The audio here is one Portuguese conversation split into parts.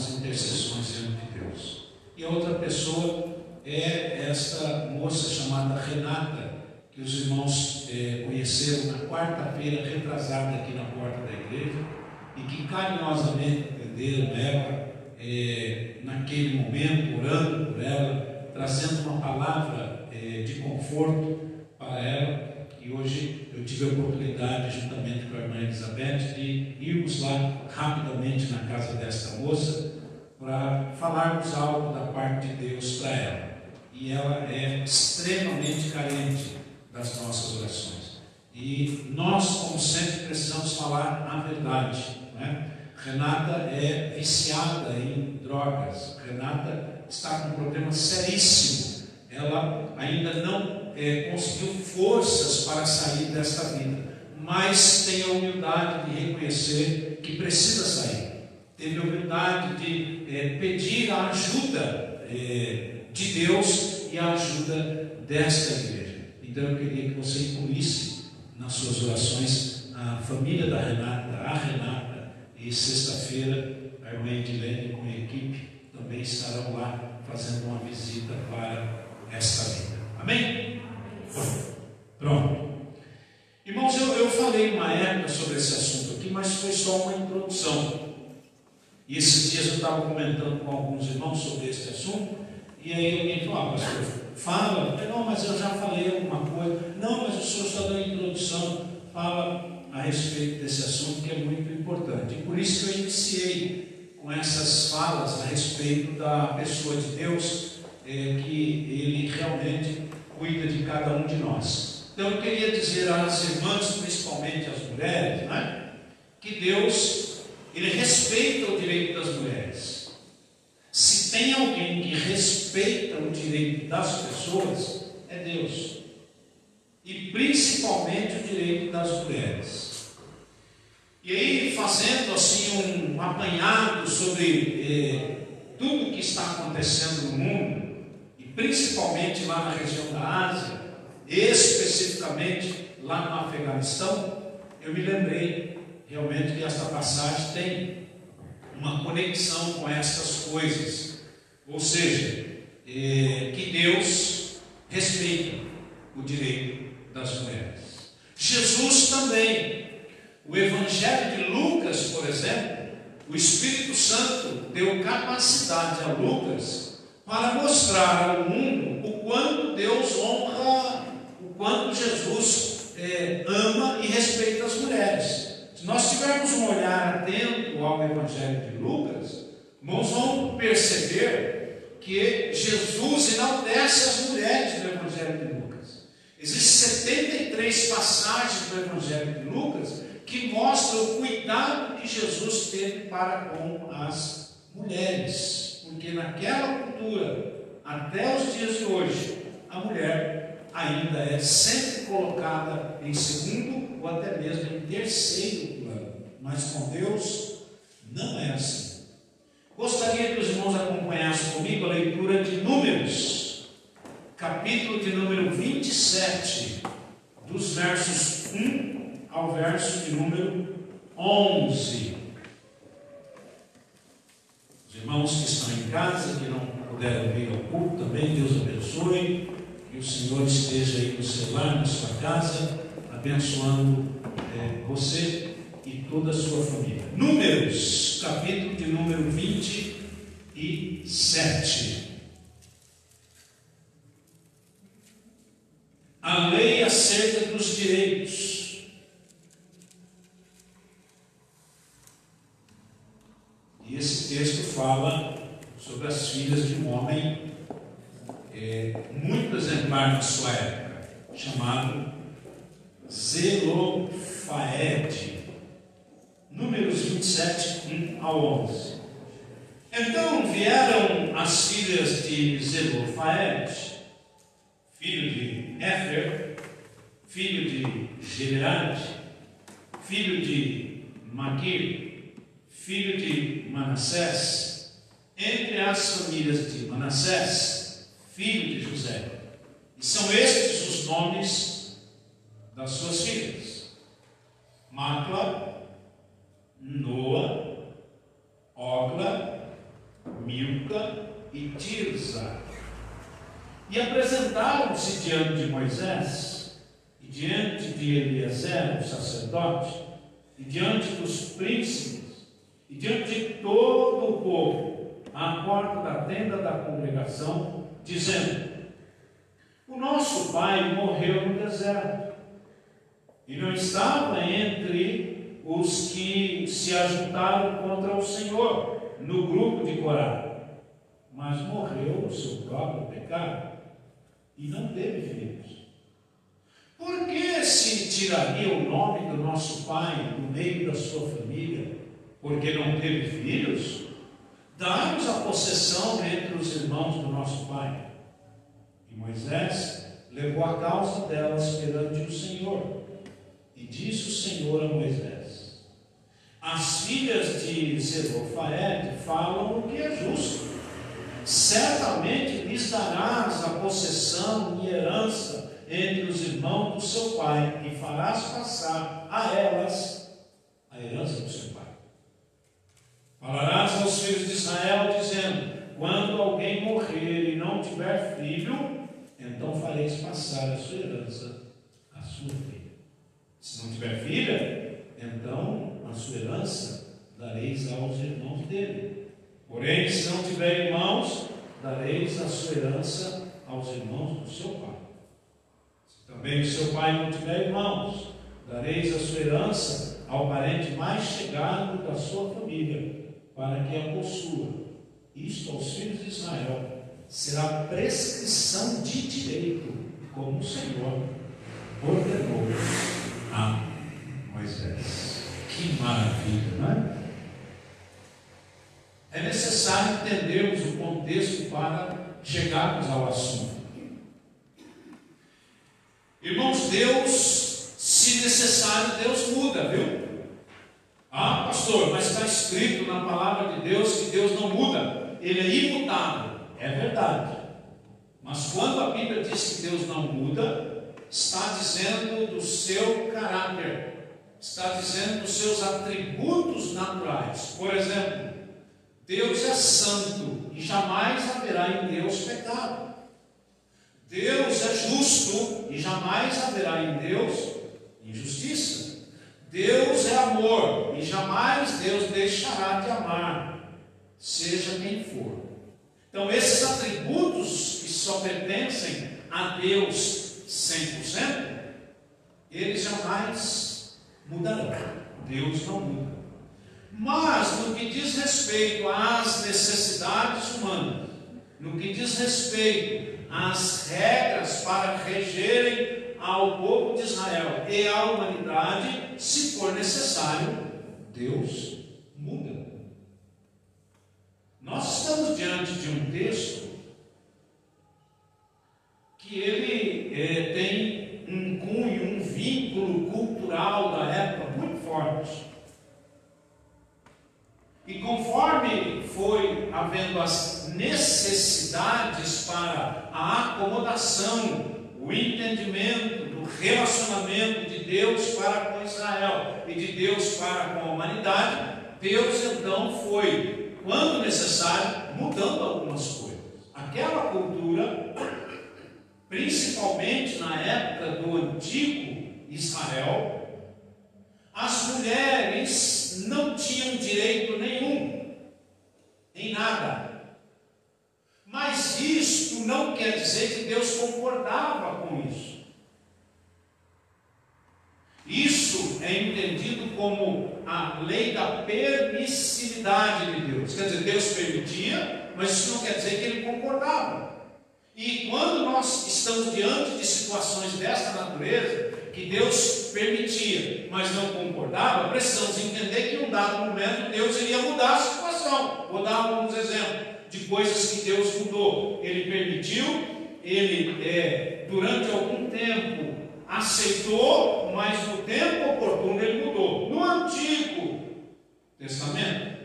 nossas intercessões diante de Deus. E a outra pessoa é esta moça chamada Renata, que os irmãos é, conheceram na quarta-feira retrasada aqui na porta da igreja e que carinhosamente atenderam ela é, naquele momento, orando por ela, trazendo uma palavra é, de conforto para ela. E hoje eu tive a oportunidade, juntamente com a irmã Elizabeth, de irmos lá rapidamente na casa desta moça para falarmos algo da parte de Deus para ela. E ela é extremamente carente das nossas orações. E nós, como sempre, precisamos falar a verdade. Né? Renata é viciada em drogas. Renata está com um problema seríssimo. Ela ainda não é, conseguiu forças para sair desta vida, mas tem a humildade de reconhecer que precisa sair. Teve a humildade de é, pedir a ajuda é, de Deus e a ajuda desta igreja. Então eu queria que você incluísse nas suas orações a família da Renata, a Renata, e sexta-feira a irmã Edilene com a equipe também estarão lá fazendo uma visita para esta vida. Amém? Pronto. Irmãos, eu, eu falei uma época sobre esse assunto aqui, mas foi só uma introdução. E esses dias eu estava comentando com alguns irmãos sobre esse assunto, e aí alguém falou, ah, pastor, fala, não, mas eu já falei alguma coisa, não, mas o senhor está dando introdução, fala a respeito desse assunto que é muito importante. E por isso que eu iniciei com essas falas a respeito da pessoa de Deus, é, que Ele realmente cuida de cada um de nós. Então eu queria dizer às irmãs, principalmente às mulheres, né, que Deus, Ele respeita o direito das mulheres. Se tem alguém que respeita o direito das pessoas, é Deus. E principalmente o direito das mulheres. E aí, fazendo assim um apanhado sobre eh, tudo que está acontecendo no mundo, principalmente lá na região da Ásia, especificamente lá no Afeganistão, eu me lembrei realmente que esta passagem tem uma conexão com essas coisas. Ou seja, é, que Deus respeita o direito das mulheres. Jesus também. O Evangelho de Lucas, por exemplo, o Espírito Santo deu capacidade a Lucas para mostrar ao mundo o quanto Deus honra, o quanto Jesus é, ama e respeita as mulheres. Se nós tivermos um olhar atento ao Evangelho de Lucas, nós vamos perceber que Jesus enaltece as mulheres do Evangelho de Lucas. Existem 73 passagens do Evangelho de Lucas que mostram o cuidado que Jesus teve para com as mulheres. Porque naquela cultura, até os dias de hoje, a mulher ainda é sempre colocada em segundo ou até mesmo em terceiro plano. Mas com Deus não é assim. Gostaria que os irmãos acompanhassem comigo a leitura de Números, capítulo de número 27, dos versos 1 ao verso de número 11. Os irmãos que estão em casa, que não puderam vir ao culto também, Deus abençoe. Que o Senhor esteja aí no seu lar, na sua casa, abençoando é, você e toda a sua família. Números, capítulo de número 27. A lei acerca dos direitos. E esse texto fala sobre as filhas de um homem é, muito exemplar na sua época, chamado Zelofaed. Números 27, 1 ao 11. Então vieram as filhas de Zelofaed, filho de Éfer, filho de Gileade, filho de Maquir, filho de Manassés, entre as famílias de Manassés, filho de José. E são estes os nomes das suas filhas: Macla, Noa, Ogla, Milca e Tirza. E apresentaram-se diante de Moisés, e diante de Eliezer, o sacerdote, e diante dos príncipes, diante de todo o povo, à porta da tenda da congregação, dizendo: O nosso pai morreu no deserto, e não estava entre os que se ajuntaram contra o Senhor, no grupo de Corá, mas morreu no seu próprio pecado e não teve filhos. Por que se tiraria o nome do nosso pai do meio da sua família? Porque não teve filhos? Dá-nos a possessão entre os irmãos do nosso pai. E Moisés levou a causa delas perante o Senhor. E disse o Senhor a Moisés: As filhas de Zelofaed falam o que é justo certamente lhes darás a possessão e herança entre os irmãos do seu pai, e farás passar a elas a herança do seu pai. Falarás aos filhos de Israel, dizendo: Quando alguém morrer e não tiver filho, então fareis passar a sua herança à sua filha. Se não tiver filha, então a sua herança dareis aos irmãos dele Porém, se não tiver irmãos, dareis a sua herança aos irmãos do seu pai. Se também o seu pai não tiver irmãos, dareis a sua herança ao parente mais chegado da sua família, para que a possua. Isto aos filhos de Israel será prescrição de direito, como o Senhor ordenou a Moisés. Que maravilha, não é? É necessário entendermos o contexto para chegarmos ao assunto. Irmãos, Deus, se necessário, Deus muda, viu? Ah, pastor, mas está escrito na palavra de Deus que Deus não muda, Ele é imutável. É verdade. Mas quando a Bíblia diz que Deus não muda, está dizendo do seu caráter, está dizendo dos seus atributos naturais. Por exemplo, Deus é santo e jamais haverá em Deus pecado. Deus é justo e jamais haverá em Deus injustiça. Deus é amor e jamais Deus deixará de amar, seja quem for. Então, esses atributos que só pertencem a Deus 100%, eles jamais mudarão. Deus não muda. Mas no que diz respeito às necessidades humanas, no que diz respeito às regras para regerem ao povo de Israel e à humanidade, se for necessário, Deus muda. Nós estamos diante de um texto que ele é, tem um cunho, um vínculo cultural da época muito forte. E conforme foi havendo as necessidades para a acomodação, o entendimento do relacionamento de Deus para com Israel e de Deus para com a humanidade, Deus então foi, quando necessário, mudando algumas coisas. Aquela cultura, principalmente na época do antigo Israel, as mulheres não tinham direito nenhum, em nada. Mas isto não quer dizer que Deus concordava com isso. Isso é entendido como a lei da permissividade de Deus. Quer dizer, Deus permitia, mas isso não quer dizer que ele concordava. E quando nós estamos diante de situações desta natureza, que Deus permitia, mas não concordava, precisamos entender que em um dado momento Deus iria mudar a situação. Vou dar alguns exemplos de coisas que Deus mudou. Ele permitiu, ele é, durante algum tempo aceitou, mas no tempo oportuno ele mudou. No Antigo Testamento,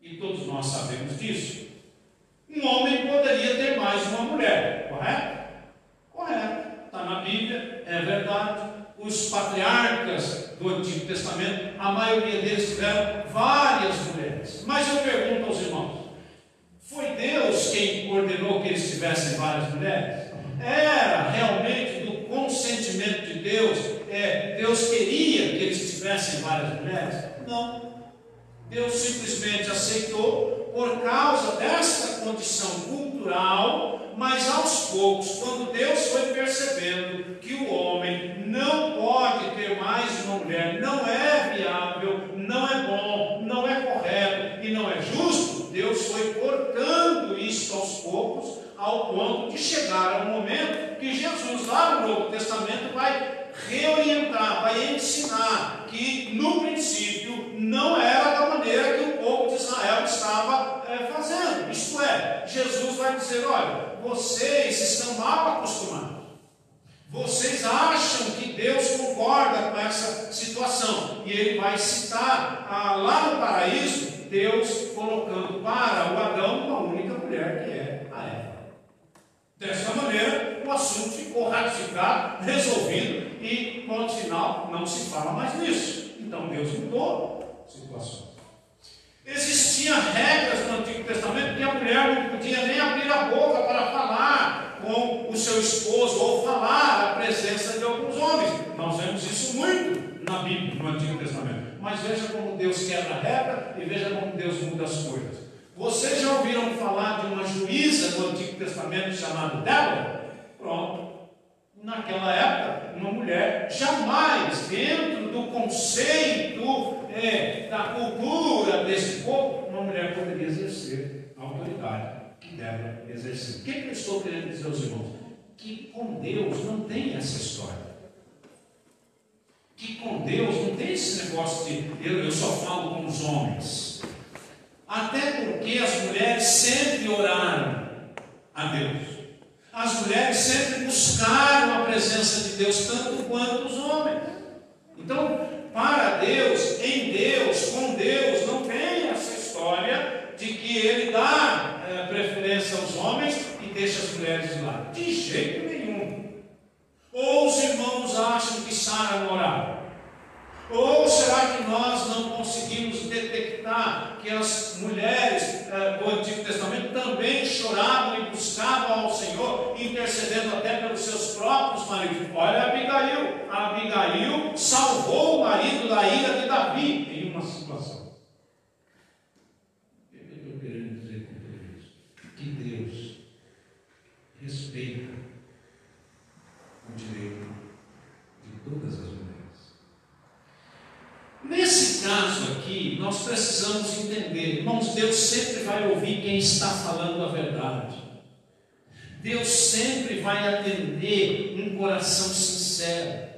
e todos nós sabemos disso, um homem poderia ter mais uma mulher, correto? Correto. Está na Bíblia, é verdade. Os patriarcas do Antigo Testamento, a maioria deles tiveram várias mulheres. Mas eu pergunto aos irmãos: foi Deus quem ordenou que eles tivessem várias mulheres? Era realmente consentimento de Deus, é, Deus queria que eles tivessem várias mulheres? Não. Deus simplesmente aceitou por causa dessa condição cultural, mas aos poucos, quando Deus foi percebendo que o homem não pode ter mais uma mulher, não é viável, não é bom, não é correto e não é justo, Deus foi cortando isso aos poucos, ao ponto de chegar ao momento que Jesus, lá no Novo Testamento, vai reorientar, vai ensinar que no princípio não era da maneira que o povo de Israel estava é, fazendo. Isto é, Jesus vai dizer: olha, vocês estão mal acostumados. Vocês acham que Deus concorda com essa situação? E ele vai citar ah, lá no paraíso, Deus colocando para o Adão uma única mulher, que é a Eva. Dessa maneira, o assunto ficou ratificado, resolvido, e ponto final, não se fala mais nisso. Então Deus mudou a situação. Existiam regras no Antigo Testamento que a mulher não podia nem abrir a boca para falar com o seu esposo ou falar a presença de alguns homens. Nós vemos isso muito na Bíblia, no Antigo Testamento. Mas veja como Deus quebra a regra e veja como Deus muda as coisas. Vocês já ouviram falar de uma juíza no Antigo Testamento chamada Débora? Pronto. Naquela época, uma mulher jamais, dentro do conceito é, da cultura desse povo, uma mulher poderia exercer a autoridade que Débora exerceu. O que, que eu estou querendo dizer aos irmãos? Que com Deus não tem essa história que com Deus não tem esse negócio de eu, eu só falo com os homens. Até porque as mulheres sempre oraram a Deus. As mulheres sempre buscaram a presença de Deus tanto quanto os homens. Então, para Deus, em Deus, com Deus, não tem essa história de que Ele dá é, preferência aos homens e deixa as mulheres de lado. De jeito nenhum. Ou os irmãos acham que Sara não orava? Ou será que nós não conseguimos detectar que as mulheres eh, do Antigo Testamento também choravam e buscavam ao Senhor, intercedendo até pelos seus próprios maridos? Olha Abigail, Abigail salvou o marido da ira de Davi em uma situação. O que eu estou querendo dizer com? Que Deus respeita o direito de todas as Caso aqui, nós precisamos entender, irmãos, Deus sempre vai ouvir quem está falando a verdade. Deus sempre vai atender um coração sincero.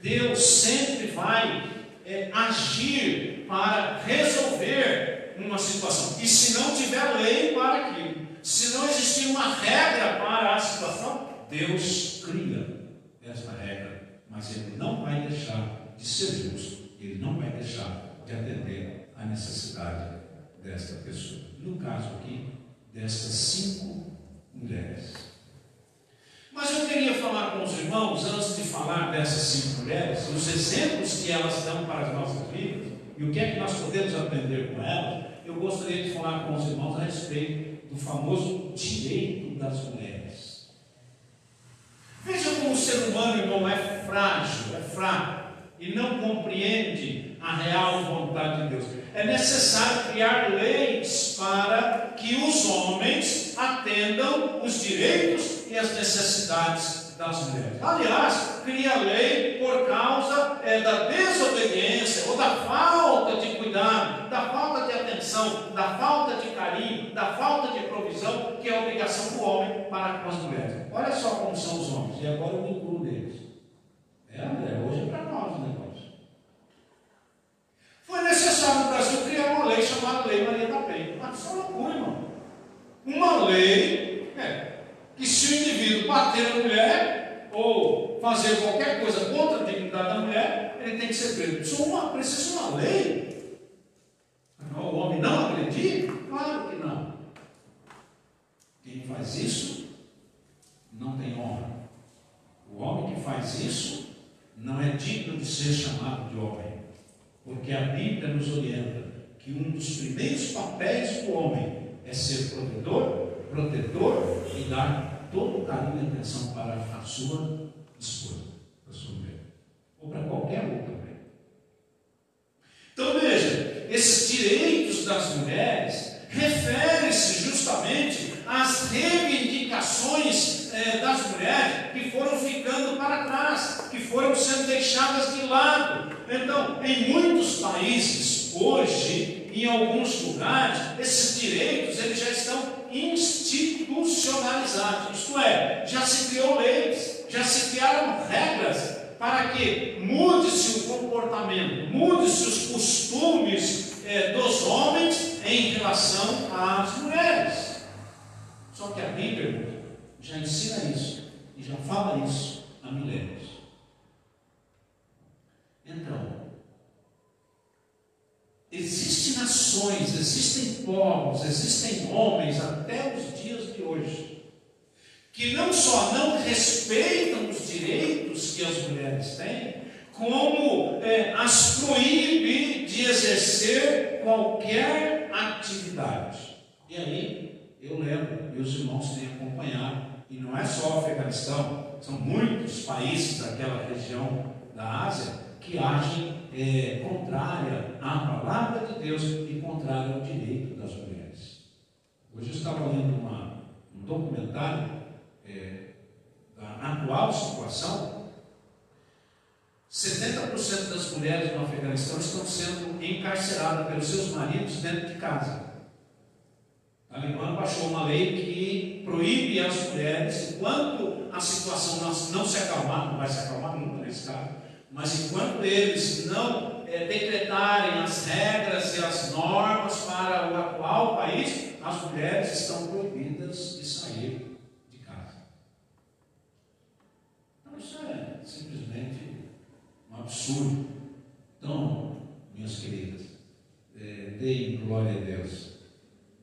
Deus sempre vai é, agir para resolver uma situação. E se não tiver lei para aquilo, se não existir uma regra para a situação, Deus cria essa regra, mas Ele não vai deixar de ser justo ele não vai deixar de atender a necessidade desta pessoa. No caso aqui, destas cinco mulheres. Mas Mas eu queria falar com os irmãos, antes de falar dessas cinco mulheres, os exemplos que elas dão para as nossas vidas, e o que é que nós podemos aprender com elas, eu gostaria de falar com os irmãos a respeito do famoso direito das mulheres. Veja como o ser humano, irmão, é frágil, é fraco, e não compreende a real vontade de Deus. É necessário criar leis para que os homens atendam os direitos e as necessidades das mulheres. Aliás, cria lei por causa é, da desobediência ou da falta de cuidado, da falta de atenção, da falta de carinho, da falta de provisão, que é obrigação do homem para com as mulheres. Olha só como são os homens, e agora eu me incluo. É, André, hoje é para nós o negócio. Foi necessário no Brasil criar uma lei chamada Lei Maria da Penha. Mas isso é loucura, irmão. Uma lei é, que se o indivíduo bater na mulher ou fazer qualquer coisa contra a dignidade da mulher, ele tem que ser preso. Isso é uma, precisa de uma lei. O homem não acredita? Claro que não. Quem faz isso não tem honra. O homem que faz isso não é digno de ser chamado de homem. Porque a Bíblia nos orienta que um dos primeiros papéis do homem é ser provedor, protetor e dar todo o carinho e atenção para a sua esposa, para a sua mulher, ou para qualquer outra mulher. Então veja, esses direitos das mulheres referem-se justamente às reivindicações eh, das mulheres que foram ficando para trás, foram sendo deixadas de lado. Então, em muitos países hoje, em alguns lugares, esses direitos eles já estão institucionalizados. Isto é, já se criou leis, já se criaram regras para que mude-se o comportamento, mude-se os costumes eh, dos homens em relação às mulheres. Só que a Bíblia já ensina isso e já fala isso a milênios. Então, existem nações, existem povos, existem homens até os dias de hoje que não só não respeitam os direitos que as mulheres têm, como é, as proíbe de exercer qualquer atividade. E aí, eu lembro, e os irmãos têm acompanhado, e não é só o Afeganistão, são muitos países daquela região da Ásia que agem é, contrária à palavra de Deus e contrária ao direito das mulheres. Hoje eu estava lendo uma, um documentário é, da atual situação. 70% das mulheres no Afeganistão estão sendo encarceradas pelos seus maridos dentro de casa. A Alemanha baixou uma lei que proíbe as mulheres, enquanto a situação não, se acalmar, não vai se acalmar nunca nesse caso, mas enquanto eles não é, decretarem as regras e as normas para o atual país, as mulheres estão proibidas de sair de casa. Então isso é simplesmente um absurdo. Então, minhas queridas, é, deem glória a Deus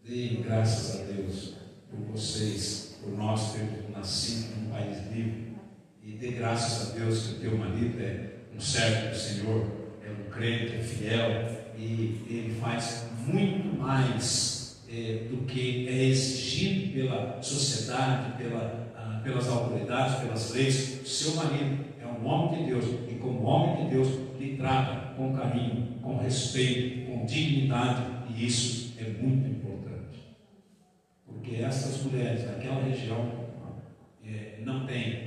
Deem graças a Deus por vocês, por nós termos nascido num país livre. E dê graças a Deus que o teu marido é um servo do Senhor, é um crente, é fiel e ele faz muito mais é, do que é exigido pela sociedade, pela, ah, pelas autoridades, pelas leis. O seu marido é um homem de Deus e, como homem de Deus, lhe trata com carinho, com respeito, com dignidade, e isso é muito importante porque essas mulheres daquela região é, não têm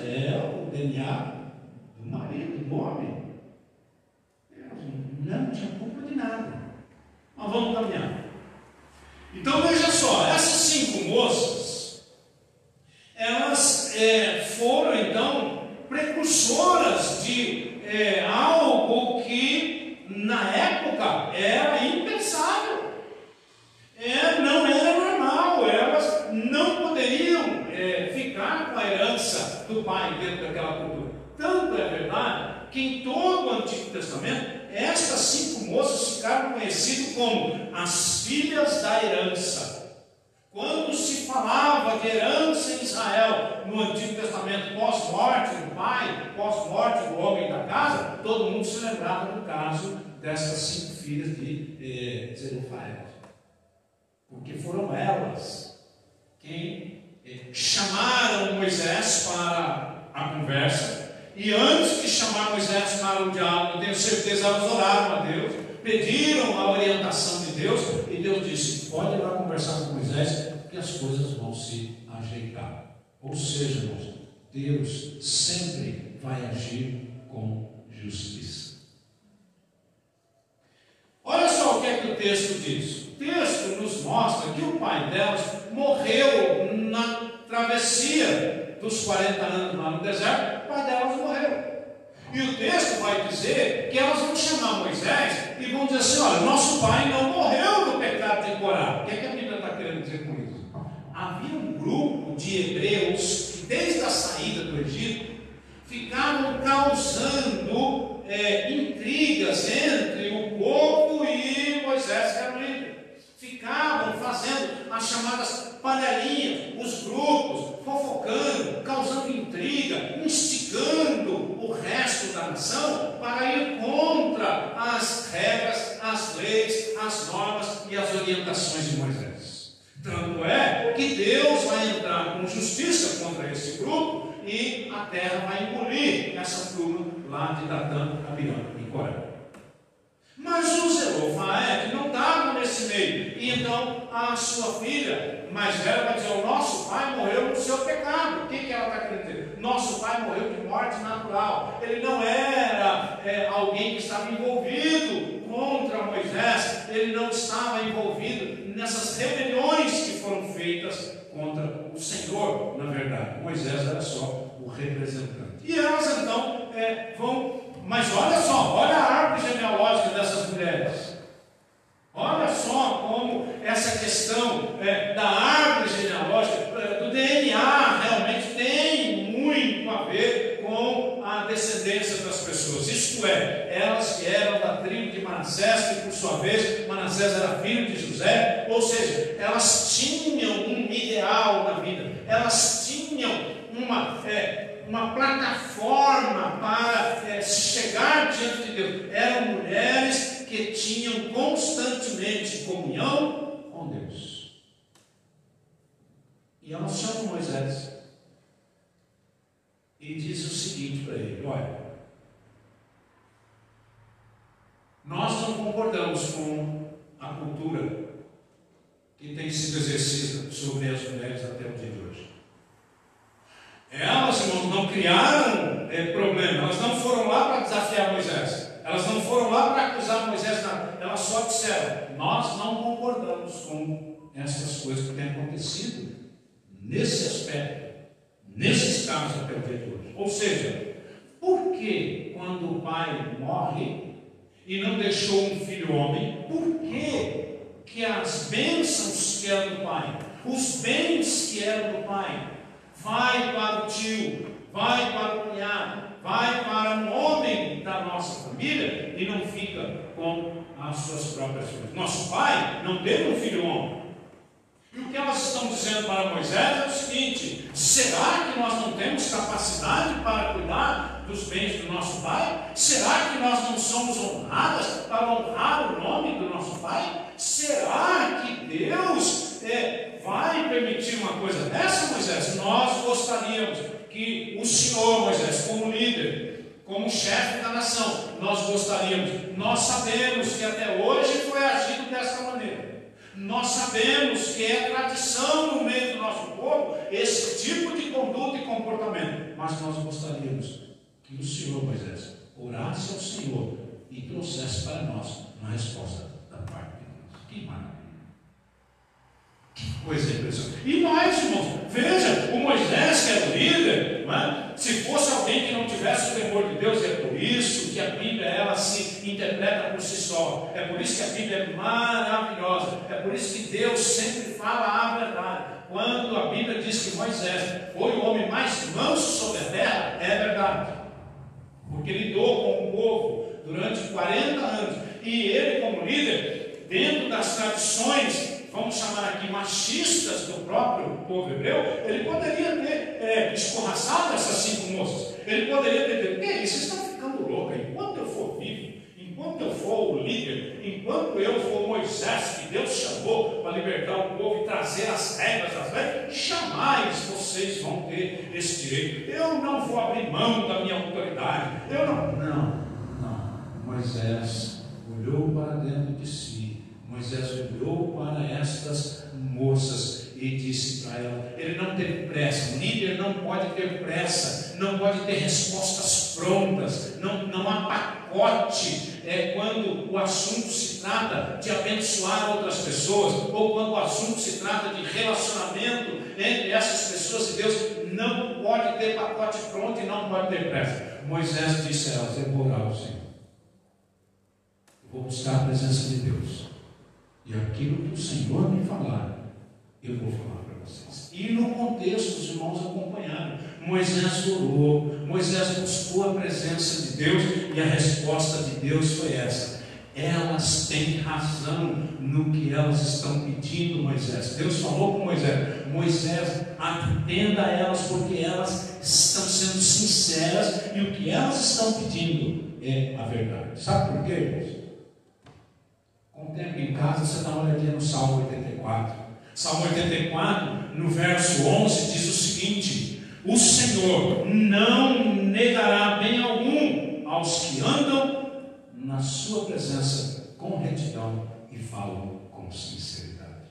é o DNA do marido, do homem. Não tinha culpa de nada. Mas vamos caminhar. Então veja só, essas cinco moças, elas é, foram então precursoras de é, algo que na época era impensável. É, não era normal, elas não poderiam é, ficar com a herança do pai dentro daquela cultura. Tanto é verdade que em todo o Antigo Testamento estas cinco moças ficaram conhecidas como as filhas da herança. Quando se falava de herança em Israel no Antigo Testamento, pós-morte do pai, pós-morte do homem da casa, todo mundo se lembrava do caso dessas cinco filhas de eh, Zerufaiel. Porque foram elas quem eh, chamaram Moisés para a conversa e antes de chamar Moisés para o diálogo, tenho certeza, elas oraram a Deus, pediram a orientação de Deus, e Deus disse: pode ir lá conversar com Moisés, que as coisas vão se ajeitar. Ou seja, Deus sempre vai agir com justiça. Olha só o que é que o texto diz. O texto nos mostra que o pai delas morreu na travessia dos 40 anos lá no deserto, o pai delas morreu. E o texto vai dizer que elas vão chamar Moisés e vão dizer assim: olha, nosso pai não morreu no pecado Corá. O que, é que a Bíblia está querendo dizer com isso? Havia um grupo de hebreus que, desde a saída do Egito, ficavam causando é, intrigas entre o povo e Moisés, que era o líder. Ficavam fazendo as chamadas panelinha, os grupos, fofocando, causando intriga, instigando o resto da nação para ir contra as regras, as leis, as normas e as orientações de Moisés. Tanto é que Deus vai entrar com justiça contra esse grupo e a terra vai engolir essa turma lá de Datã, Abirã e Coré. Mas o Zelofaed não estava nesse meio. E então a sua filha mais velha vai dizer: O nosso pai morreu no seu pecado. O que, que ela está querendo dizer? Nosso pai morreu de morte natural. Ele não era é, alguém que estava envolvido contra Moisés. Ele não estava envolvido nessas rebeliões que foram feitas contra o Senhor, na verdade. Moisés era só o representante. E elas então é, vão mas olha só, olha a árvore genealógica dessas mulheres. Olha só como essa questão é, da árvore genealógica, é, do DNA, realmente tem muito a ver com a descendência das pessoas. Isto é, elas que eram da tribo de Manassés, que por sua vez Manassés era filho de José, ou seja, elas tinham um ideal na vida, elas tinham uma. É, uma plataforma para é, chegar diante de Deus. Eram mulheres que tinham constantemente comunhão com Deus. E elas chamam Moisés e diz o seguinte para ele: olha, nós não concordamos com a cultura que tem sido exercida sobre as mulheres até o dia de hoje. Elas, não criaram é, problema, elas não foram lá para desafiar Moisés, elas não foram lá para acusar Moisés, nada. elas só disseram: Nós não concordamos com essas coisas que têm acontecido nesse aspecto, nesses casos até o dia. Ou seja, por que quando o pai morre e não deixou um filho homem, por que, que as bênçãos que eram do pai, os bens que eram do pai, vai para o tio, vai para o cunhado, vai para um homem da nossa família e não fica com as suas próprias filhas. Nosso pai não teve um filho homem. E o que elas estão dizendo para Moisés é o seguinte: será que nós não temos capacidade para cuidar dos bens do nosso pai? Será que nós não somos honradas para honrar o nome do nosso pai? Será que Deus é, vai permitir uma coisa dessa, Moisés? Nós gostaríamos que o Senhor, Moisés, como líder, como chefe da nação, nós gostaríamos, nós sabemos que até hoje foi agido dessa maneira. Nós sabemos que é tradição no meio do nosso povo esse tipo de conduta e comportamento, mas nós gostaríamos que o Senhor, Moisés, orasse ao Senhor e trouxesse para nós uma resposta da parte de Deus. Que maravilha! Coisa impressionante. E mais, irmãos, veja, o Moisés, que era o líder, é? se fosse alguém que não tivesse o temor de Deus, é por isso que a Bíblia ela se interpreta por si só. É por isso que a Bíblia é maravilhosa. É por isso que Deus sempre fala a verdade. Quando a Bíblia diz que Moisés foi o homem mais manso sobre a terra, é verdade. Porque lidou com o povo durante 40 anos. E ele, como líder, dentro das tradições vamos chamar aqui machistas do próprio povo hebreu, ele poderia ter é, escorraçado essas cinco moças. Ele poderia ter dito: Ei, vocês estão ficando loucos. Enquanto eu for vivo, enquanto eu for o líder, enquanto eu for Moisés, que Deus chamou para libertar o povo e trazer as regras, as leis, jamais vocês vão ter esse direito. Eu não vou abrir mão da minha autoridade. Eu não. Não, não. Moisés olhou para dentro de si Moisés olhou para estas moças e disse para ela: ele não teve pressa, o líder não pode ter pressa, não pode ter respostas prontas, não, não há pacote é, quando o assunto se trata de abençoar outras pessoas, ou quando o assunto se trata de relacionamento entre essas pessoas e Deus, não pode ter pacote pronto e não pode ter pressa. Moisés disse a elas: Eu vou orar ao Senhor, vou buscar a presença de Deus. E aquilo que o Senhor me falar, eu vou falar para vocês. E no contexto, os irmãos acompanharam. Moisés orou, Moisés buscou a presença de Deus e a resposta de Deus foi essa. Elas têm razão no que elas estão pedindo, Moisés. Deus falou com Moisés: Moisés, atenda a elas, porque elas estão sendo sinceras e o que elas estão pedindo é a verdade. Sabe por quê, irmãos? O tempo em casa, você dá uma olhadinha no Salmo 84. Salmo 84, no verso 11, diz o seguinte: O Senhor não negará bem algum aos que andam na Sua presença com retidão e falam com sinceridade.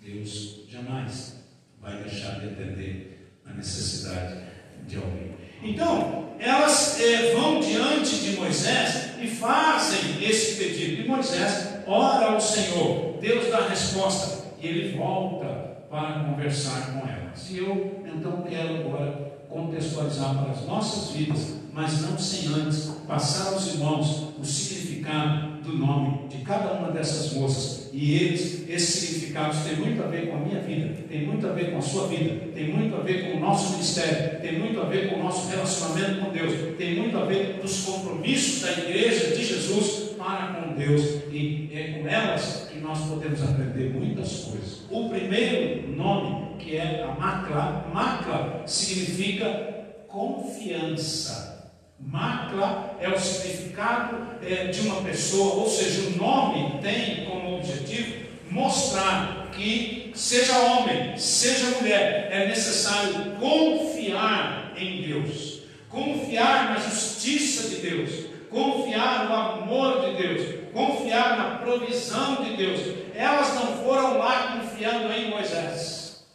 Deus jamais vai deixar de atender a necessidade de alguém. Então, elas eh, vão diante de Moisés e fazem esse pedido. E Moisés ora ao Senhor, Deus dá a resposta e ele volta para conversar com elas. E eu então quero agora contextualizar para as nossas vidas, mas não sem antes passar aos irmãos o significado do nome de cada uma dessas moças. E eles, esses significados têm muito a ver com a minha vida, tem muito a ver com a sua vida, tem muito a ver com o nosso ministério, tem muito a ver com o nosso relacionamento com Deus, tem muito a ver com os compromissos da igreja de Jesus para com Deus. E é com elas que nós podemos aprender muitas coisas. O primeiro nome, que é a Macla, Macla significa confiança. Macla é o significado é, de uma pessoa, ou seja, o nome tem como objetivo mostrar que, seja homem, seja mulher, é necessário confiar em Deus, confiar na justiça de Deus, confiar no amor de Deus, confiar na provisão de Deus. Elas não foram lá confiando em Moisés,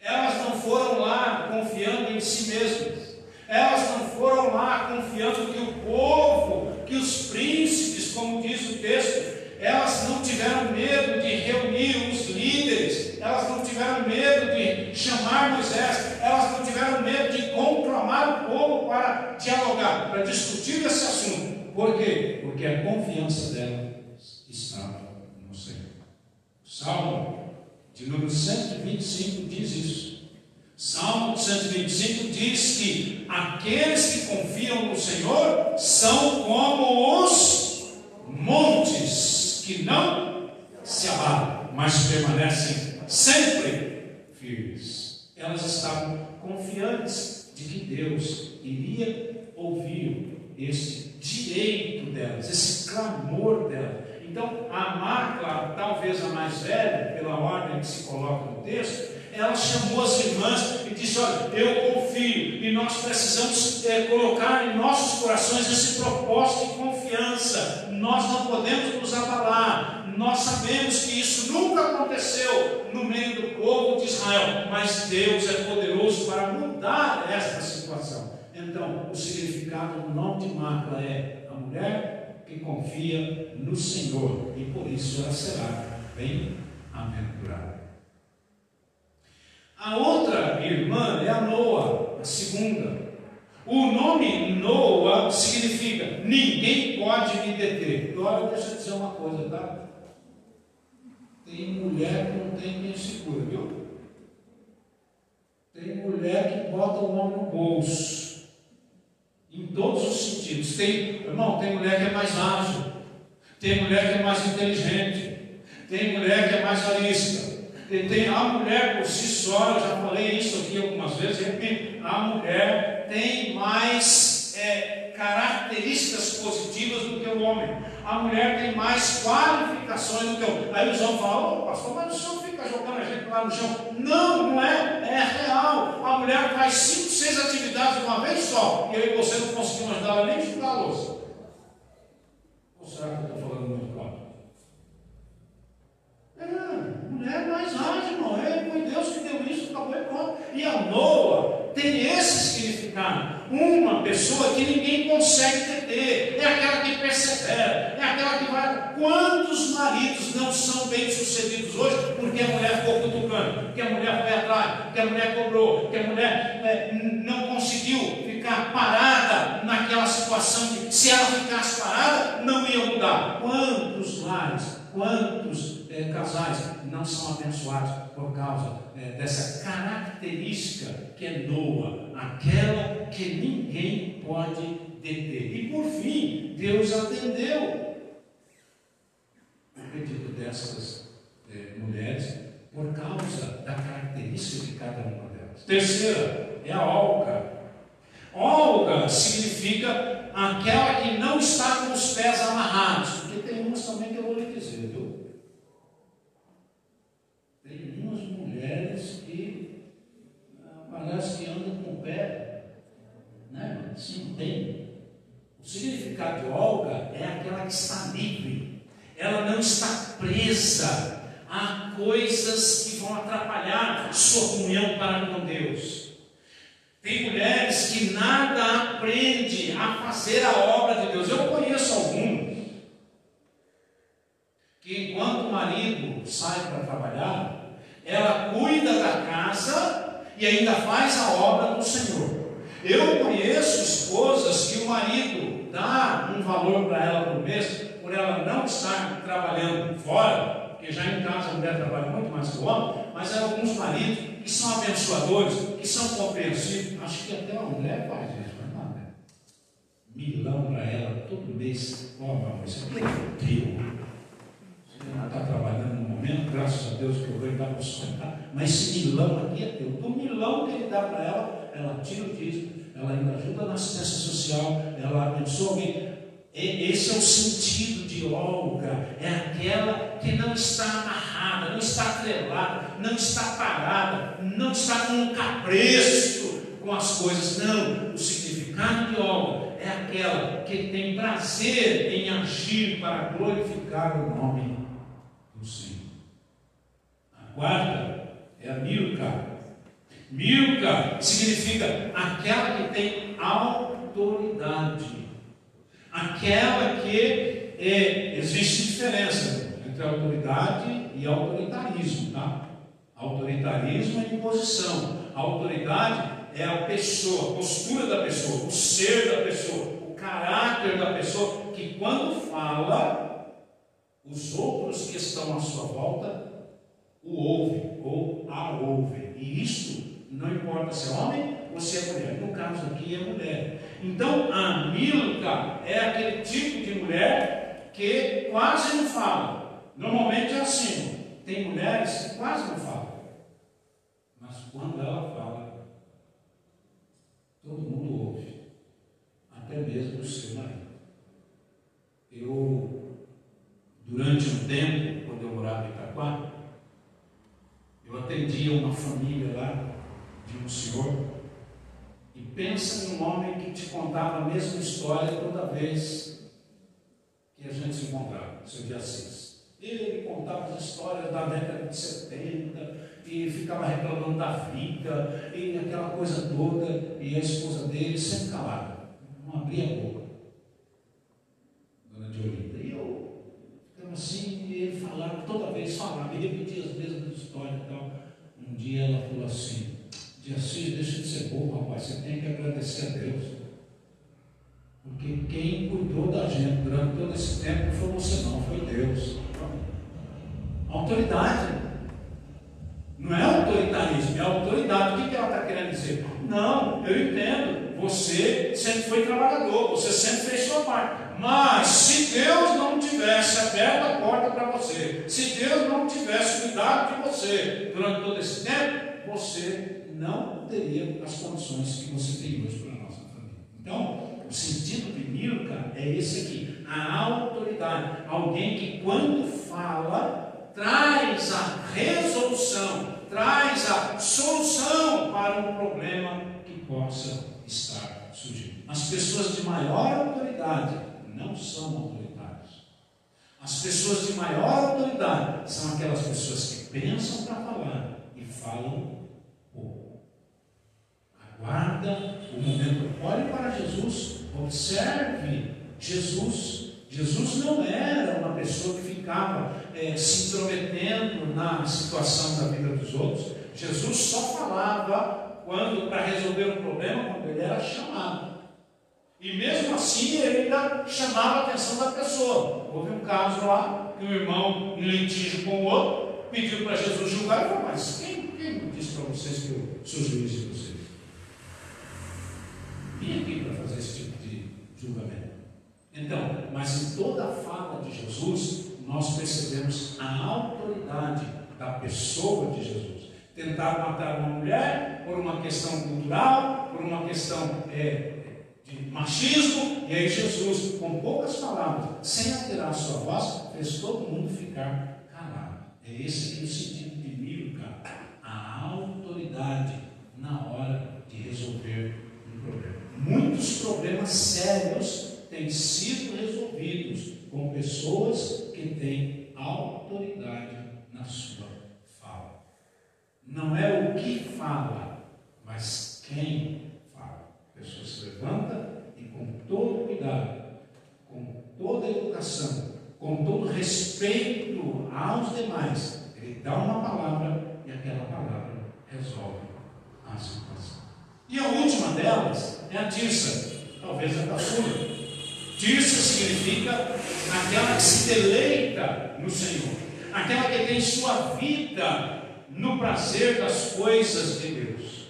elas não foram lá confiando si mesmas. Elas não foram lá confiando que o povo, que os príncipes, como diz o texto, elas não tiveram medo de reunir os líderes, elas não tiveram medo de chamar Moisés, elas não tiveram medo de conclamar o povo para dialogar, para discutir esse assunto. Por quê? Porque a confiança delas estava no Senhor. Salmo de número 125 diz isso. Salmo 125 diz que aqueles que confiam no Senhor são como os montes que não se abalam, mas permanecem sempre firmes. Elas estavam confiantes de que Deus iria ouvir esse direito delas, esse clamor delas. Então, a Marta, talvez a mais velha, pela ordem que se coloca no texto, ela chamou as irmãs e disse: Olha, eu confio e nós precisamos é, colocar em nossos corações esse propósito de confiança. Nós não podemos nos abalar. Nós sabemos que isso nunca aconteceu no meio do povo de Israel, mas Deus é poderoso para mudar esta situação. Então, o significado do nome de Macla é a mulher que confia no Senhor e por isso ela será bem-aventurada. A outra irmã é a Noa, a segunda. O nome Noa significa ninguém pode me deter. Agora deixa eu dizer uma coisa, tá? Tem mulher que não tem quem segura, viu? Tem mulher que bota o nome no bolso. Em todos os sentidos. Tem, irmão, tem mulher que é mais ágil. Tem mulher que é mais inteligente. Tem mulher que é mais arisca. Tem, a mulher por si só, eu já falei isso aqui algumas vezes, repito, a mulher tem mais é, características positivas do que o homem. A mulher tem mais qualificações do que o homem. Aí os homens falam, oh, pastor, mas o senhor fica jogando a gente lá no chão. Não, não é, é real. A mulher faz cinco, seis atividades de uma vez só, e aí você não conseguiu ajudar ela nem a a louça. Ou será que eu estou falando muito claro? É, mulher mais ágil, irmão. É, foi Deus que deu isso, acabou e pronto. E a Noa tem esse significado. Uma pessoa que ninguém consegue deter. É aquela que persevera. É aquela que vai. Quantos maridos não são bem-sucedidos hoje porque a mulher ficou cutucando? Porque a mulher foi atrás? Porque a mulher cobrou? Porque a mulher é, não conseguiu ficar parada naquela situação de se ela ficasse parada, não ia mudar. Quantos lares? Quantos é, casais não são abençoados por causa é, dessa característica que é Noa, aquela que ninguém pode deter. E por fim, Deus atendeu o pedido dessas é, mulheres por causa da característica de cada uma delas. Terceira é a Olga. Olga significa aquela que não está com os pés amarrados, porque tem umas também que eu vou lhe dizer, viu? mulheres que ah, parece que andam com o pé, né? Se entende. O significado de Olga é aquela que está livre, ela não está presa a coisas que vão atrapalhar sua comunhão para com Deus. Tem mulheres que nada aprende a fazer a obra de Deus. Eu conheço alguns que enquanto o marido sai para trabalhar, ela cuida da casa e ainda faz a obra do Senhor. Eu conheço esposas que o marido dá um valor para ela por mês, por ela não estar trabalhando fora, porque já em casa a mulher trabalha muito mais que o homem, mas há alguns maridos que são abençoadores, que são compreensivos. Acho que até uma mulher faz isso, mas não, né? Milão para ela todo mês. Ó, oh, isso aqui é teu. Ela está trabalhando no momento, graças a Deus que o rei dá para sustentar, mas esse milão aqui é teu. Do milão que ele dá para ela, ela tira o dízimo, ela ainda ajuda na assistência social, ela abençoa alguém. Esse é o sentido de Olga, é aquela que não está amarrada, não está atrelada, não está parada, não está com um capreço com as coisas. Não, o significado de Olga é aquela que tem prazer em agir para glorificar o nome do Senhor. A quarta é a Milca. Milka significa aquela que tem autoridade. Aquela que é, existe diferença entre autoridade e autoritarismo, tá? Autoritarismo é imposição. Autoridade é a pessoa, a postura da pessoa, o ser da pessoa, o caráter da pessoa, que quando fala, os outros que estão à sua volta o ouvem ou a ouvem. E isto não importa se é homem ou se é mulher. No caso aqui é mulher. Então a Milka é aquele tipo de mulher que quase não fala. Normalmente é assim. Tem mulheres que quase não falam. Mas quando ela fala, todo mundo ouve. Até mesmo o seu marido. Eu, durante um tempo, quando eu morava em Itaquá, eu atendia uma família lá de um senhor e pensa em um homem que te contava a mesma história toda vez que a gente se encontrava, seu de Assis. Ele contava as histórias da década de 70 e ficava reclamando da vida e aquela coisa toda, e a esposa dele sempre calada, não abria a boca. Dona Diolinda. E eu ficava assim, e ele falava, toda vez falava, e repetia as mesmas histórias e tal. Um dia ela falou assim, de Assis, deixa de ser bobo, rapaz, você tem que agradecer a Deus. Porque quem cuidou da gente durante todo esse tempo não foi você não, foi Deus. Autoridade. Não é autoritarismo, é autoridade. O que ela está querendo dizer? Não, eu entendo. Você sempre foi trabalhador, você sempre fez sua parte. Mas se Deus não tivesse aberto a porta para você, se Deus não tivesse cuidado de você durante todo esse tempo, você não teria as condições que você tem hoje para a nossa família. Então, o sentido de Milka é esse aqui: a autoridade. Alguém que, quando fala, traz a resolução, traz a solução para um problema que possa estar surgindo. As pessoas de maior autoridade não são autoritárias. As pessoas de maior autoridade são aquelas pessoas que pensam para falar e falam Guarda o momento. Olhe para Jesus, observe Jesus. Jesus não era uma pessoa que ficava é, se intrometendo na situação da vida dos outros. Jesus só falava quando para resolver um problema quando ele era chamado. E mesmo assim ele ainda chamava a atenção da pessoa. Houve um caso lá que um irmão em litígio com o outro pediu para Jesus julgar e falou: Mas quem, quem disse para vocês que eu sou juiz de vocês? Aqui para fazer esse tipo de julgamento. Então, mas em toda a fala de Jesus, nós percebemos a autoridade da pessoa de Jesus. Tentaram matar uma mulher por uma questão cultural, por uma questão é, de machismo, e aí Jesus, com poucas palavras, sem alterar sua voz, fez todo mundo ficar calado. É esse aqui o sentido de Milka, a autoridade na hora de resolver um problema. Muitos problemas sérios têm sido resolvidos com pessoas que têm autoridade na sua fala. Não é o que fala, mas quem fala. A pessoa se levanta e com todo cuidado, com toda educação, com todo respeito aos demais, ele dá uma palavra e aquela palavra resolve a situação. E a última delas é a Tirsa, talvez a caçula. Tirsa significa aquela que se deleita no Senhor, aquela que tem sua vida no prazer das coisas de Deus,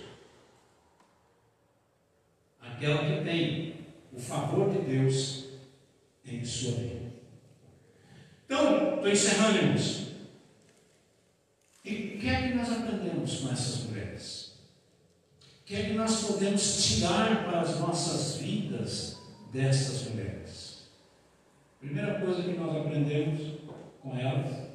aquela que tem o favor de Deus em sua vida. Então, estou encerrando, irmãos. E o que é que nós aprendemos com essas mulheres? Que é que nós podemos tirar para as nossas vidas destas mulheres? Primeira coisa que nós aprendemos com elas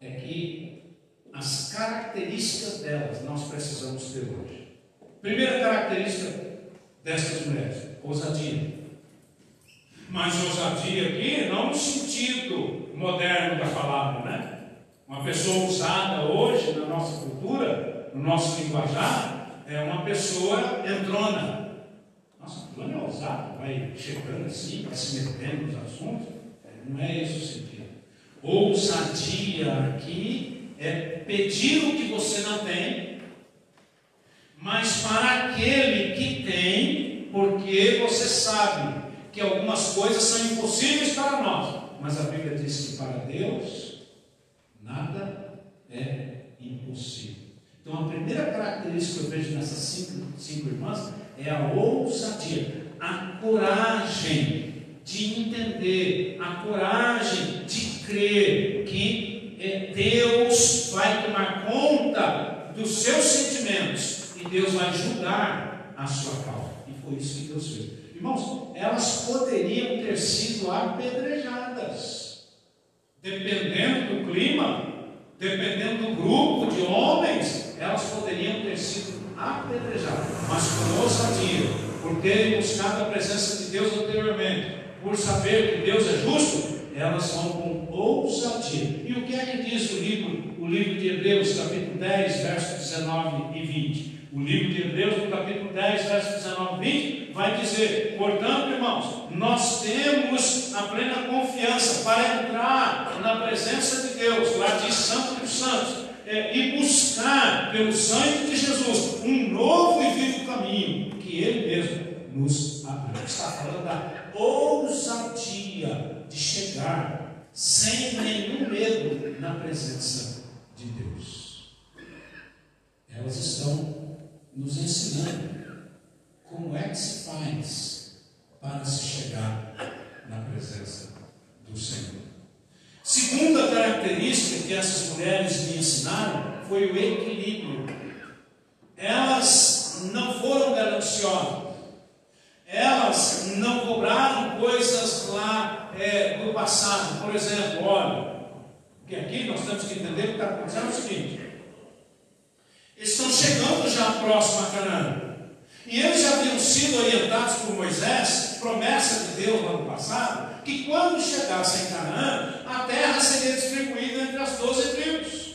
é que as características delas nós precisamos ter hoje. Primeira característica destas mulheres: ousadia. Mas ousadia aqui não no sentido moderno da palavra, né? Uma pessoa usada hoje na nossa cultura no nosso linguajar, é uma pessoa entrona. Nossa, fulano é ousado, vai chegando assim, vai se metendo nos assuntos. Não é esse o sentido. Ousadia aqui é pedir o que você não tem, mas para aquele que tem, porque você sabe que algumas coisas são impossíveis para nós, mas a Bíblia diz que para Deus nada é impossível. Então a primeira característica que eu vejo nessas cinco, cinco irmãs é a ousadia, a coragem de entender, a coragem de crer que é, Deus vai tomar conta dos seus sentimentos e Deus vai julgar a sua causa. E foi isso que Deus fez. Irmãos, elas poderiam ter sido apedrejadas, dependendo do clima, dependendo do grupo de homens, elas poderiam ter sido apedrejadas, mas com ousadia, por terem buscado a presença de Deus anteriormente, por saber que Deus é justo, elas vão com ousadia. E o que é que diz o livro, o livro de Hebreus, capítulo 10, versos 19 e 20? O livro de Hebreus, no capítulo 10, versos 19 e 20, vai dizer: portanto, irmãos, nós temos a plena confiança para entrar na presença de Deus, lá de Santo dos Santos, é, e buscar pelo sangue de Jesus um novo e vivo caminho que Ele mesmo nos abriu. Está falando da ousadia de chegar sem nenhum medo na presença de Deus. Elas estão nos ensinando como é que se faz para se chegar na presença do Senhor. Segunda característica que essas mulheres me ensinaram foi o equilíbrio. Elas não foram gananciosas. Elas não cobraram coisas lá é, do passado. Por exemplo, olha, que aqui nós temos que entender o que está acontecendo é o seguinte: eles estão chegando já próximo a Canaã. E eles já haviam sido orientados por Moisés, promessa de Deus lá no passado, que quando chegassem em Canaã, a terra seria distribuída entre as doze tribos.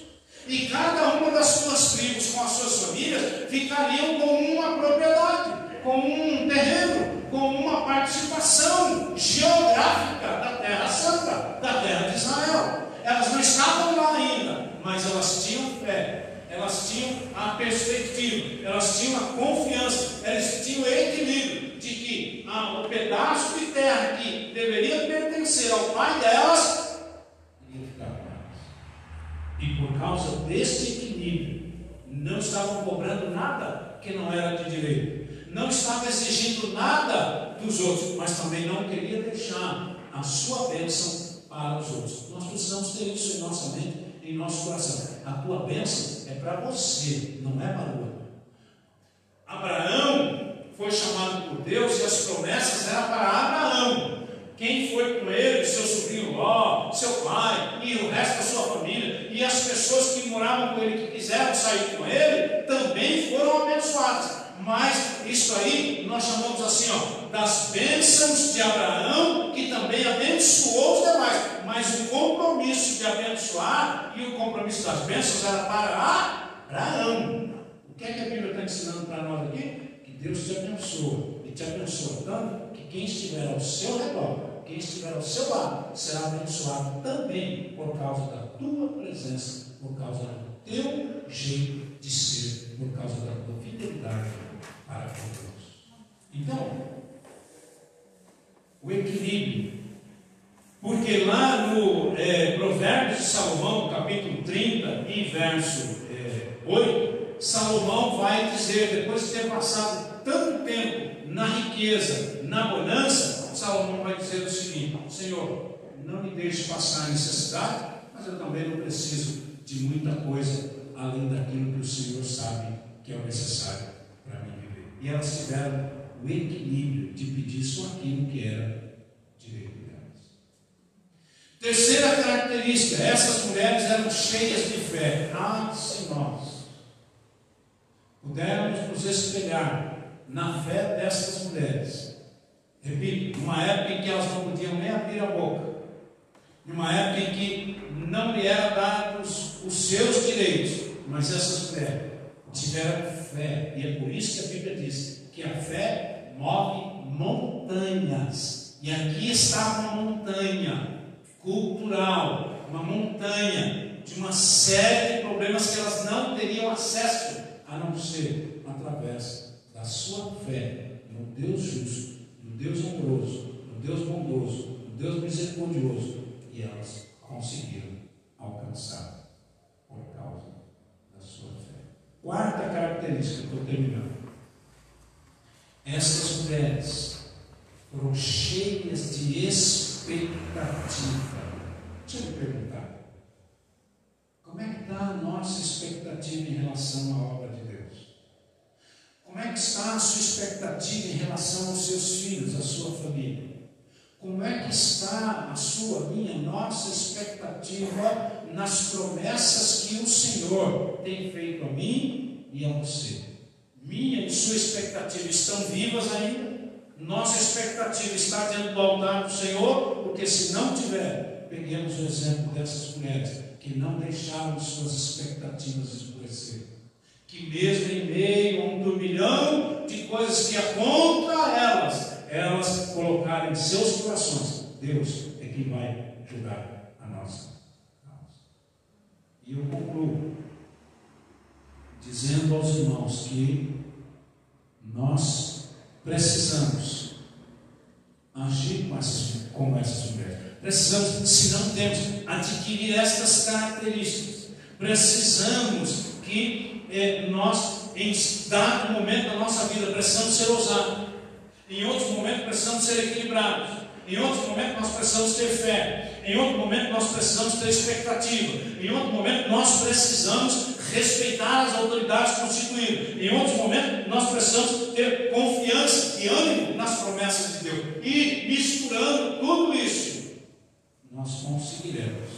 E cada uma das suas tribos, com as suas famílias, ficariam com uma propriedade, com um terreno, com uma participação geográfica da Terra Santa, da terra de Israel. Elas não estavam lá ainda, mas elas tinham fé elas tinham a perspectiva, elas tinham a confiança, elas tinham equilíbrio ah, o pedaço de terra que deveria pertencer ao pai delas ficar com elas. E por causa desse equilíbrio, não estavam cobrando nada que não era de direito, não estavam exigindo nada dos outros, mas também não queria deixar a sua bênção para os outros. Nós precisamos ter isso em nossa mente em nosso coração. A tua bênção é para você, não é para o outro. Abraão foi chamado por Deus e as promessas eram para Abraão. Quem foi com ele, seu sobrinho Ló, seu pai e o resto da sua família, e as pessoas que moravam com ele, que quiseram sair com ele, também foram abençoadas. Mas isso aí nós chamamos assim, ó, das bênçãos de Abraão, que também abençoou os demais. Mas o compromisso de abençoar e o compromisso das bênçãos era para Abraão. O que é que a Bíblia está ensinando para nós aqui? Deus te abençoa. E te abençoa tanto que quem estiver ao seu redor, quem estiver ao seu lado, será abençoado também por causa da tua presença, por causa do teu jeito de ser, por causa da tua fidelidade para com Deus. Então, o equilíbrio. Porque lá no é, Provérbios de Salomão, capítulo 30 e verso é, 8, Salomão vai dizer, depois de ter passado tanto tempo na riqueza, na bonança, Salomão vai dizer o seguinte: Senhor, não me deixe passar necessidade, mas eu também não preciso de muita coisa além daquilo que o Senhor sabe que é o necessário para mim viver. E elas tiveram o equilíbrio de pedir só aquilo que era direito delas. Terceira característica: essas mulheres eram cheias de fé. Ah, se nós pudermos nos espelhar na fé dessas mulheres, repito, numa época em que elas não podiam nem abrir a boca, numa época em que não lhe eram dados os seus direitos, mas essas mulheres tiveram fé. E é por isso que a Bíblia diz que a fé move montanhas. E aqui está uma montanha cultural, uma montanha de uma série de problemas que elas não teriam acesso a não ser através da sua fé no Deus justo, no Deus amoroso, no Deus bondoso, no Deus misericordioso. E elas conseguiram alcançar por causa da sua fé. Quarta característica, estou terminando. Essas mulheres foram cheias de expectativa. Deixa eu perguntar. Como é que está a nossa expectativa em relação à obra? Como é que está a sua expectativa em relação aos seus filhos, à sua família? Como é que está a sua, minha, nossa expectativa nas promessas que o Senhor tem feito a mim e a você? Minha e sua expectativa estão vivas ainda? Nossa expectativa está dentro do altar do Senhor? Porque se não tiver, peguemos o exemplo dessas mulheres que não deixaram suas expectativas escurecer. Que mesmo em meio a um turbilhão de coisas que é contra elas, elas colocaram em seus corações, Deus é quem vai julgar a nossa causa. E eu concluo dizendo aos irmãos que nós precisamos agir com essas, como essas mulheres. Precisamos, se não temos, adquirir estas características. Precisamos nós, em dado momento da nossa vida, precisamos ser ousados. Em outros momentos, precisamos ser equilibrados. Em outros momentos, nós precisamos ter fé. Em outro momento, nós precisamos ter expectativa. Em outro momento, nós precisamos respeitar as autoridades constituídas. Em outros momentos, nós precisamos ter confiança e ânimo nas promessas de Deus. E misturando tudo isso, nós conseguiremos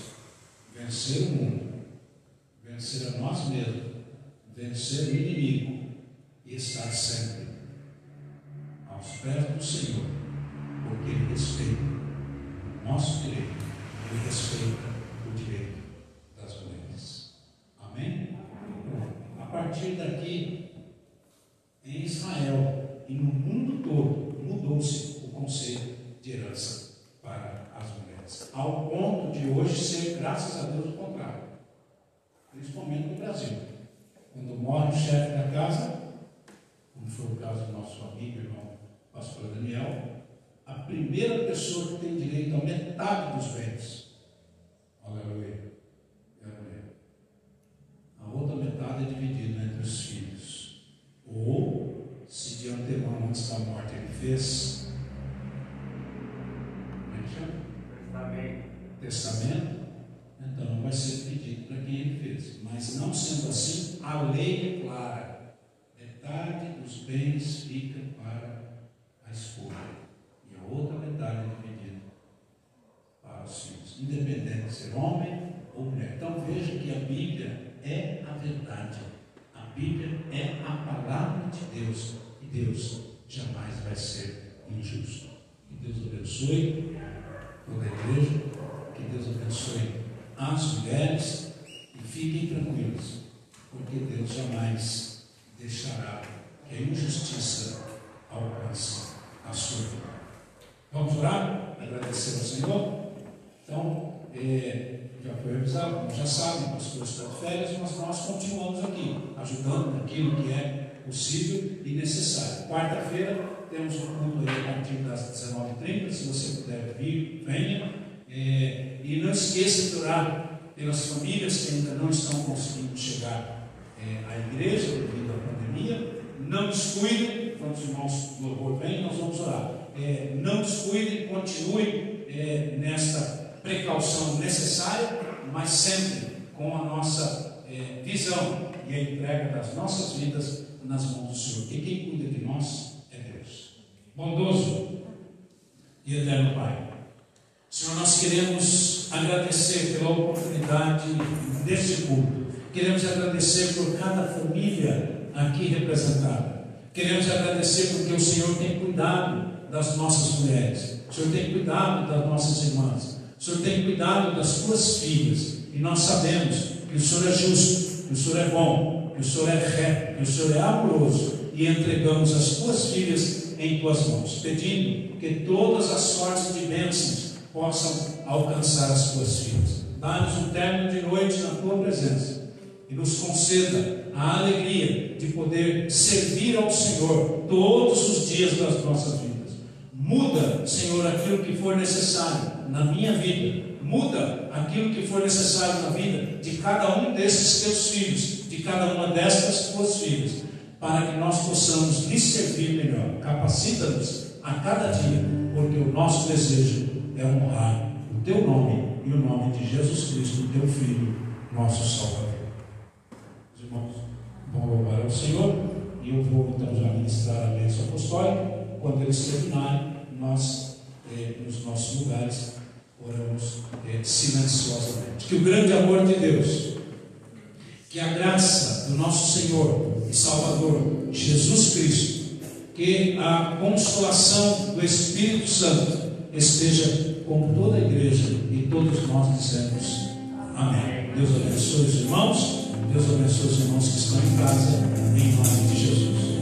vencer o mundo, vencer a nós mesmos, vencer o inimigo e estar sempre aos pés do Senhor, porque Ele respeita o nosso direito, Ele respeita o direito das mulheres. Amém? A partir daqui, em Israel e no mundo todo, mudou-se o conceito de herança para as mulheres ao ponto de hoje ser, graças a Deus, o contrário. Principalmente no Brasil. Quando morre o chefe da casa, como foi o caso do nosso amigo irmão pastor Daniel, a primeira pessoa que tem direito a metade dos bens, aleluia, é a mulher. A outra metade é dividida entre os filhos. Ou, se de antemão, antes da morte, ele fez testamento, então vai ser pedido para quem ele fez. Mas não sendo assim, a lei é clara. Metade dos bens fica para a esposa e a outra metade é dividida para os filhos, independente de ser homem ou mulher. Então veja que a Bíblia é a verdade. A Bíblia é a palavra de Deus e Deus jamais vai ser injusto. Que Deus abençoe toda a igreja. Que Deus abençoe as mulheres e fiquem tranquilos, porque Deus jamais deixará que a injustiça alcance a sua vida. Vamos orar? Agradecer ao Senhor? Então, é, já foi avisado, como já sabem, o pastor está de férias, mas nós continuamos aqui, ajudando naquilo que é possível e necessário. Quarta-feira temos um culto aí a partir das 19h30, se você puder vir, venha. É, e não esqueça de orar pelas famílias que ainda não estão conseguindo chegar é, à igreja devido à pandemia. Não descuidem, quando os irmãos do louvor vêm, nós vamos orar. É, não descuidem, continuem é, nesta precaução necessária, mas sempre com a nossa é, visão e a entrega das nossas vidas nas mãos do Senhor. E quem cuida de nós é Deus. Bondoso e eterno Pai. Senhor, nós queremos agradecer pela oportunidade desse culto. Queremos agradecer por cada família aqui representada. Queremos agradecer porque o Senhor tem cuidado das nossas mulheres. O Senhor tem cuidado das nossas irmãs. O Senhor tem cuidado das tuas filhas. E nós sabemos que o Senhor é justo, que o Senhor é bom, que o Senhor é reto, que o Senhor é amoroso e entregamos as tuas filhas em tuas mãos, pedindo que todas as sortes de bênçãos possam alcançar as tuas filhas. Dá-nos um término de noite na tua presença e nos conceda a alegria de poder servir ao Senhor todos os dias das nossas vidas. Muda, Senhor, aquilo que for necessário na minha vida. Muda aquilo que for necessário na vida de cada um desses teus filhos, de cada uma destas tuas filhas, para que nós possamos lhe servir melhor. Capacita-nos a cada dia, porque o nosso desejo é honrar o teu nome e o nome de Jesus Cristo, teu Filho, nosso Salvador. Os irmãos vão louvar ao Senhor e eu vou então já ministrar a bênção apostólica. Quando eles terminarem, nós, eh, nos nossos lugares, oramos eh, silenciosamente. Que o grande amor de Deus, que a graça do nosso Senhor e Salvador Jesus Cristo, que a consolação do Espírito Santo esteja com toda a igreja e todos nós dissemos amém. Deus abençoe os irmãos, Deus abençoe os irmãos que estão em casa, em nome de Jesus.